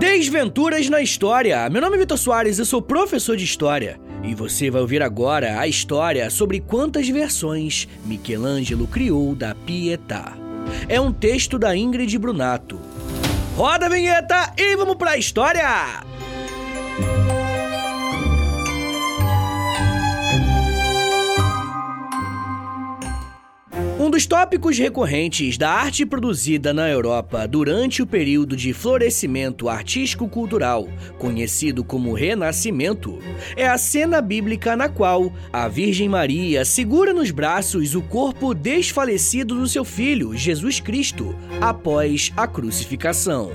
Desventuras na História. Meu nome é Vitor Soares, eu sou professor de História. E você vai ouvir agora a história sobre quantas versões Michelangelo criou da Pietà. É um texto da Ingrid Brunato. Roda a vinheta e vamos pra história! Um dos tópicos recorrentes da arte produzida na Europa durante o período de florescimento artístico-cultural, conhecido como Renascimento, é a cena bíblica na qual a Virgem Maria segura nos braços o corpo desfalecido do seu filho, Jesus Cristo, após a crucificação.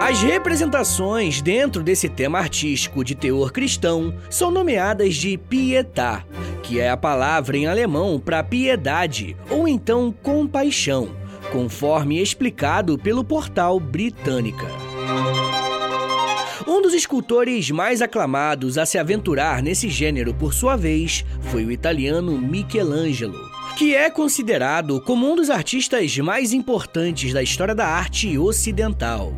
As representações dentro desse tema artístico de teor cristão são nomeadas de pietà, que é a palavra em alemão para piedade ou então compaixão, conforme explicado pelo portal Britânica. Um dos escultores mais aclamados a se aventurar nesse gênero, por sua vez, foi o italiano Michelangelo, que é considerado como um dos artistas mais importantes da história da arte ocidental.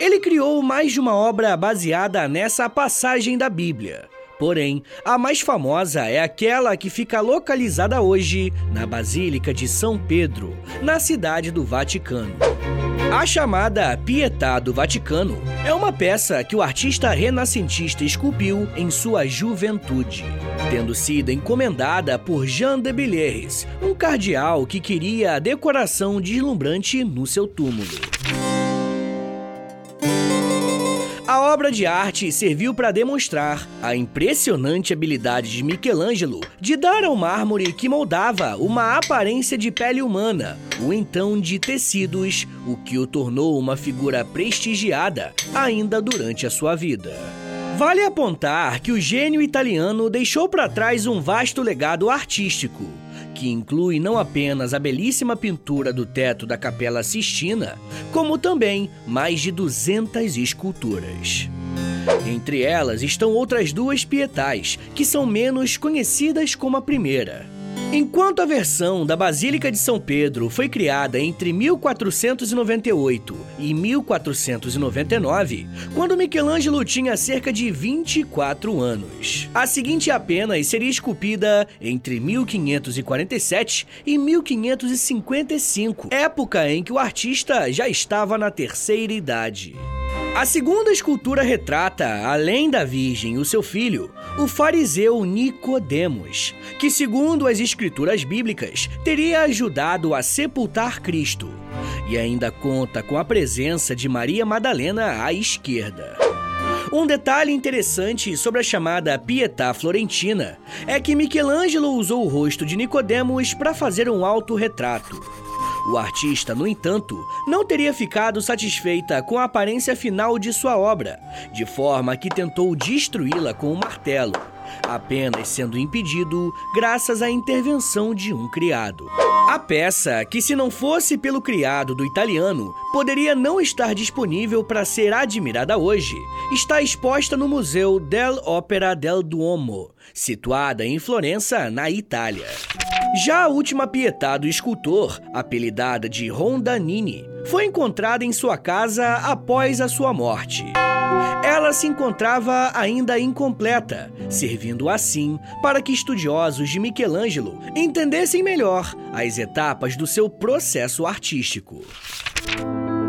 Ele criou mais de uma obra baseada nessa passagem da Bíblia. Porém, a mais famosa é aquela que fica localizada hoje na Basílica de São Pedro, na cidade do Vaticano. A chamada Pietà do Vaticano é uma peça que o artista renascentista esculpiu em sua juventude, tendo sido encomendada por Jean de Villers, um cardeal que queria a decoração deslumbrante no seu túmulo. A obra de arte serviu para demonstrar a impressionante habilidade de Michelangelo de dar ao mármore que moldava uma aparência de pele humana, ou então de tecidos, o que o tornou uma figura prestigiada ainda durante a sua vida. Vale apontar que o gênio italiano deixou para trás um vasto legado artístico que inclui não apenas a belíssima pintura do teto da Capela Sistina, como também mais de 200 esculturas. Entre elas estão outras duas pietais, que são menos conhecidas como a primeira. Enquanto a versão da Basílica de São Pedro foi criada entre 1498 e 1499, quando Michelangelo tinha cerca de 24 anos. A seguinte apenas seria esculpida entre 1547 e 1555, época em que o artista já estava na terceira idade. A segunda escultura retrata, além da Virgem e o seu filho, o fariseu Nicodemos, que segundo as escrituras bíblicas, teria ajudado a sepultar Cristo, e ainda conta com a presença de Maria Madalena à esquerda. Um detalhe interessante sobre a chamada Pietà Florentina é que Michelangelo usou o rosto de Nicodemos para fazer um autorretrato. O artista, no entanto, não teria ficado satisfeita com a aparência final de sua obra, de forma que tentou destruí-la com um martelo, apenas sendo impedido graças à intervenção de um criado. A peça, que se não fosse pelo criado do italiano, poderia não estar disponível para ser admirada hoje, está exposta no Museu dell'Opera del Duomo, situada em Florença, na Itália. Já a última Pietà do escultor, apelidada de Rondanini, foi encontrada em sua casa após a sua morte. Ela se encontrava ainda incompleta, servindo assim para que estudiosos de Michelangelo entendessem melhor as etapas do seu processo artístico.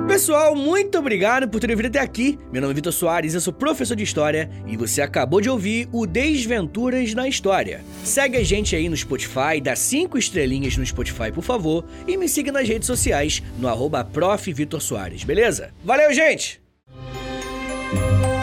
Pessoal, muito obrigado por terem vindo até aqui. Meu nome é Vitor Soares, eu sou professor de História e você acabou de ouvir o Desventuras na História. Segue a gente aí no Spotify, dá cinco estrelinhas no Spotify, por favor, e me siga nas redes sociais no arroba beleza? Valeu, gente! Thank you.